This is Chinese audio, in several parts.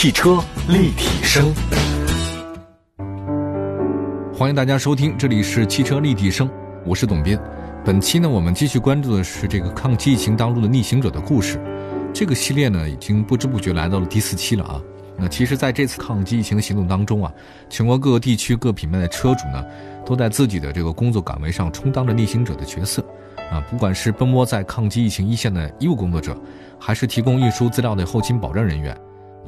汽车立体声，欢迎大家收听，这里是汽车立体声，我是董斌。本期呢，我们继续关注的是这个抗击疫情当中的逆行者的故事。这个系列呢，已经不知不觉来到了第四期了啊。那其实，在这次抗击疫情行动当中啊，全国各个地区各品牌的车主呢，都在自己的这个工作岗位上充当着逆行者的角色啊。不管是奔波在抗击疫情一线的医务工作者，还是提供运输资料的后勤保障人员，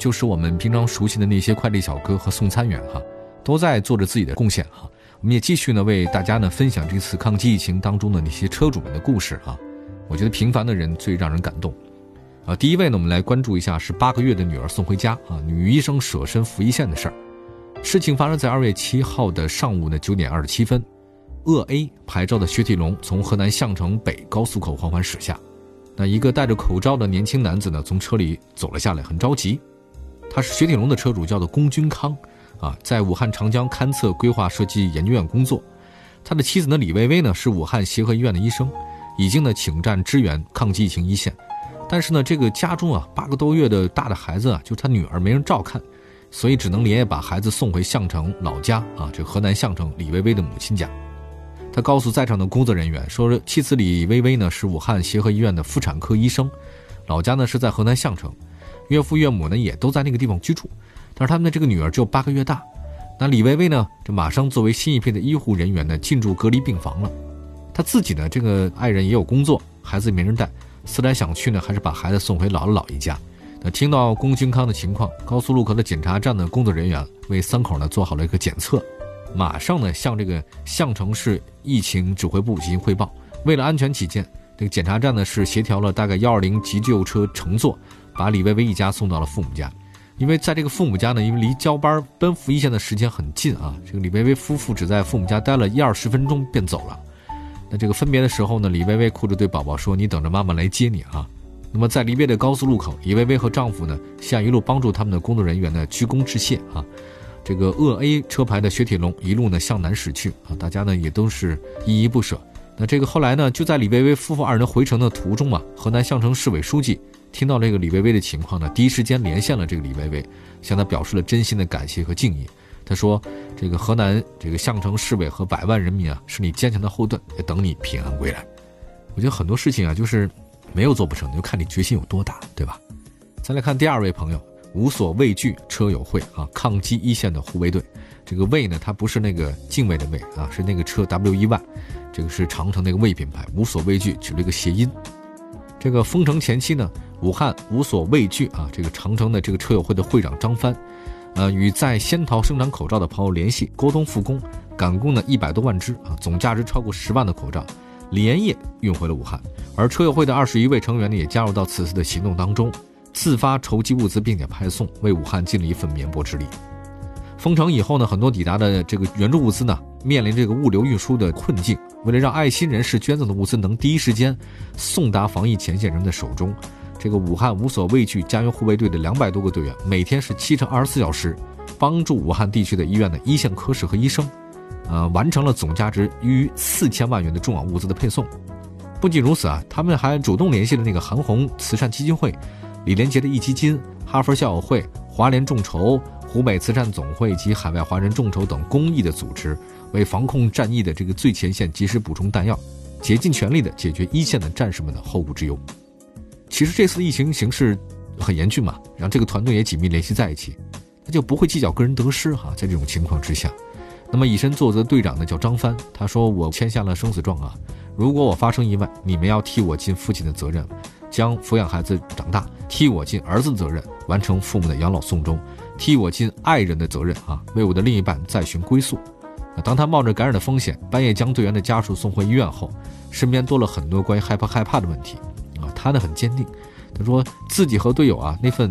就是我们平常熟悉的那些快递小哥和送餐员哈，都在做着自己的贡献哈。我们也继续呢，为大家呢分享这次抗击疫情当中的那些车主们的故事啊。我觉得平凡的人最让人感动。啊，第一位呢，我们来关注一下是八个月的女儿送回家啊，女医生舍身赴一线的事儿。事情发生在二月七号的上午呢九点二十七分，鄂 A 牌照的雪铁龙从河南项城北高速口缓缓驶下，那一个戴着口罩的年轻男子呢从车里走了下来，很着急。他是雪铁龙的车主，叫做龚军康，啊，在武汉长江勘测规划设计研究院工作。他的妻子呢李薇薇呢是武汉协和医院的医生，已经呢请战支援抗击疫情一线。但是呢，这个家中啊，八个多月的大的孩子啊，就他女儿没人照看，所以只能连夜把孩子送回项城老家啊，这河南项城李薇薇的母亲家。他告诉在场的工作人员说，妻子李薇薇呢是武汉协和医院的妇产科医生，老家呢是在河南项城，岳父岳母呢也都在那个地方居住，但是他们的这个女儿只有八个月大。那李薇薇呢，这马上作为新一批的医护人员呢进驻隔离病房了。她自己呢，这个爱人也有工作，孩子没人带。思来想去呢，还是把孩子送回姥姥姥爷家。那听到龚军康的情况，高速路口的检查站的工作人员为三口呢做好了一个检测，马上呢向这个项城市疫情指挥部进行汇报。为了安全起见，这个检查站呢是协调了大概幺二零急救车乘坐，把李薇薇一家送到了父母家。因为在这个父母家呢，因为离交班奔赴一线的时间很近啊，这个李薇薇夫妇只在父母家待了一二十分钟便走了。那这个分别的时候呢，李薇薇哭着对宝宝说：“你等着妈妈来接你啊。”那么在离别的高速路口，李薇薇和丈夫呢向一路帮助他们的工作人员呢鞠躬致谢啊。这个鄂 A 车牌的雪铁龙一路呢向南驶去啊，大家呢也都是依依不舍。那这个后来呢，就在李薇薇夫妇二人回程的途中嘛，河南项城市委书记听到这个李薇薇的情况呢，第一时间连线了这个李薇薇，向她表示了真心的感谢和敬意。他说：“这个河南这个项城市委和百万人民啊，是你坚强的后盾，也等你平安归来。”我觉得很多事情啊，就是没有做不成，就看你决心有多大，对吧？再来看第二位朋友，无所畏惧车友会啊，抗击一线的护卫队。这个卫呢，它不是那个敬畏的畏啊，是那个车 W E Y，这个是长城那个卫品牌。无所畏惧只了一个谐音。这个封城前期呢，武汉无所畏惧啊，这个长城的这个车友会的会长张帆。呃，与在仙桃生产口罩的朋友联系，沟通复工，赶工呢一百多万只啊，总价值超过十万的口罩，连夜运回了武汉。而车友会的二十一位成员呢，也加入到此次的行动当中，自发筹集物资，并且派送，为武汉尽了一份绵薄之力。封城以后呢，很多抵达的这个援助物资呢，面临这个物流运输的困境。为了让爱心人士捐赠的物资能第一时间送达防疫前线人的手中。这个武汉无所畏惧家园护卫队的两百多个队员，每天是七乘二十四小时，帮助武汉地区的医院的一线科室和医生，呃，完成了总价值逾四千万元的重要物资的配送。不仅如此啊，他们还主动联系了那个韩红慈善基金会、李连杰的壹基金、哈佛校友会、华联众筹、湖北慈善总会及海外华人众筹等公益的组织，为防控战役的这个最前线及时补充弹药，竭尽全力的解决一线的战士们的后顾之忧。其实这次疫情形势很严峻嘛，然后这个团队也紧密联系在一起，他就不会计较个人得失哈。在这种情况之下，那么以身作则队长呢叫张帆，他说我签下了生死状啊，如果我发生意外，你们要替我尽父亲的责任，将抚养孩子长大，替我尽儿子的责任，完成父母的养老送终，替我尽爱人的责任啊，为我的另一半再寻归宿。当他冒着感染的风险，半夜将队员的家属送回医院后，身边多了很多关于害怕害怕的问题。他呢很坚定，他说自己和队友啊那份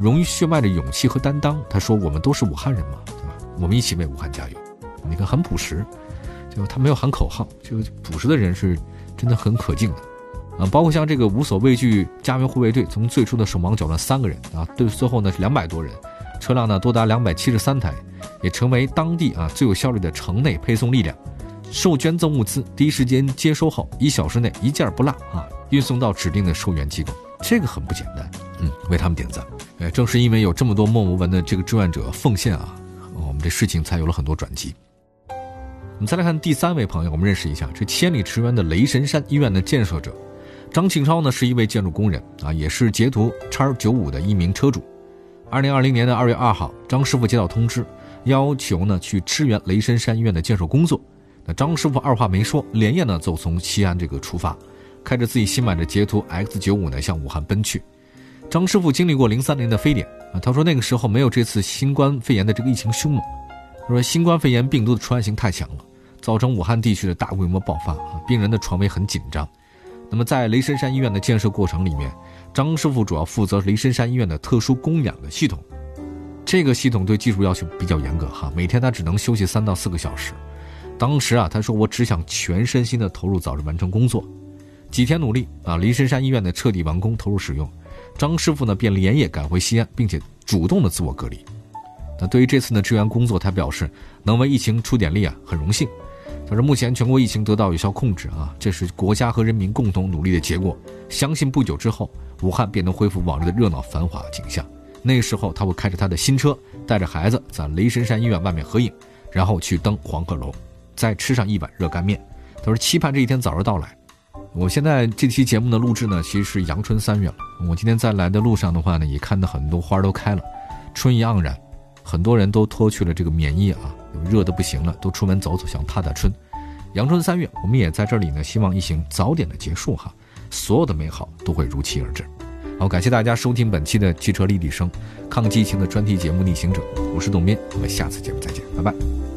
融于血脉的勇气和担当。他说我们都是武汉人嘛，对吧？我们一起为武汉加油。你看很朴实，就他没有喊口号，就朴实的人是真的很可敬的啊。包括像这个无所畏惧家园护卫队，从最初的手忙脚乱三个人啊，对最后呢是两百多人，车辆呢多达两百七十三台，也成为当地啊最有效率的城内配送力量。受捐赠物资第一时间接收后，一小时内一件不落啊。运送到指定的受援机构，这个很不简单，嗯，为他们点赞。哎，正是因为有这么多默默无闻的这个志愿者奉献啊，我们这事情才有了很多转机。我们再来看第三位朋友，我们认识一下这千里驰援的雷神山医院的建设者张庆超呢，是一位建筑工人啊，也是捷途叉九五的一名车主。二零二零年的二月二号，张师傅接到通知，要求呢去支援雷神山医院的建设工作。那张师傅二话没说，连夜呢就从西安这个出发，开着自己新买的捷途 X 九五呢向武汉奔去。张师傅经历过零三年的非典啊，他说那个时候没有这次新冠肺炎的这个疫情凶猛，他说新冠肺炎病毒的传染性太强了。造成武汉地区的大规模爆发啊，病人的床位很紧张。那么在雷神山医院的建设过程里面，张师傅主要负责雷神山医院的特殊供氧的系统。这个系统对技术要求比较严格哈，每天他只能休息三到四个小时。当时啊，他说我只想全身心的投入，早日完成工作。几天努力啊，雷神山医院的彻底完工投入使用，张师傅呢便连夜赶回西安，并且主动的自我隔离。那对于这次的支援工作，他表示能为疫情出点力啊，很荣幸。他说：“目前全国疫情得到有效控制啊，这是国家和人民共同努力的结果。相信不久之后，武汉便能恢复往日的热闹繁华景象。那时候，他会开着他的新车，带着孩子在雷神山医院外面合影，然后去登黄鹤楼，再吃上一碗热干面。他说期盼这一天早日到来。我现在这期节目的录制呢，其实是阳春三月了。我今天在来的路上的话呢，也看到很多花都开了，春意盎然，很多人都脱去了这个棉衣啊。”热的不行了，都出门走走，想踏踏春。阳春三月，我们也在这里呢，希望疫情早点的结束哈，所有的美好都会如期而至。好，感谢大家收听本期的汽车立体声抗击疫情的专题节目《逆行者》，我是董斌，我们下次节目再见，拜拜。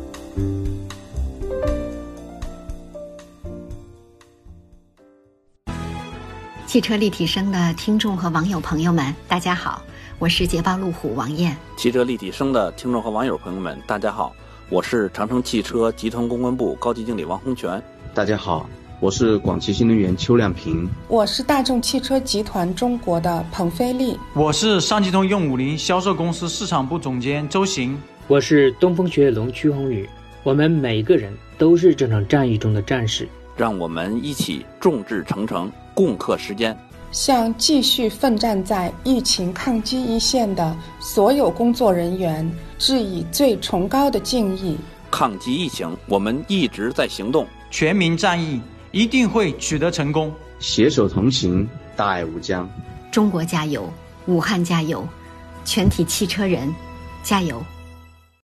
汽车立体声的听众和网友朋友们，大家好，我是捷豹路虎王艳。汽车立体声的听众和网友朋友们，大家好。我是长城汽车集团公关部高级经理王洪全。大家好，我是广汽新能源邱亮平。我是大众汽车集团中国的彭飞利。我是上汽通用五菱销售公司市场部总监周行。我是东风雪铁龙曲宏宇。我们每个人都是这场战役中的战士，让我们一起众志成城，共克时艰。向继续奋战在疫情抗击一线的所有工作人员致以最崇高的敬意。抗击疫情，我们一直在行动，全民战役一定会取得成功。携手同行，大爱无疆。中国加油，武汉加油，全体汽车人加油！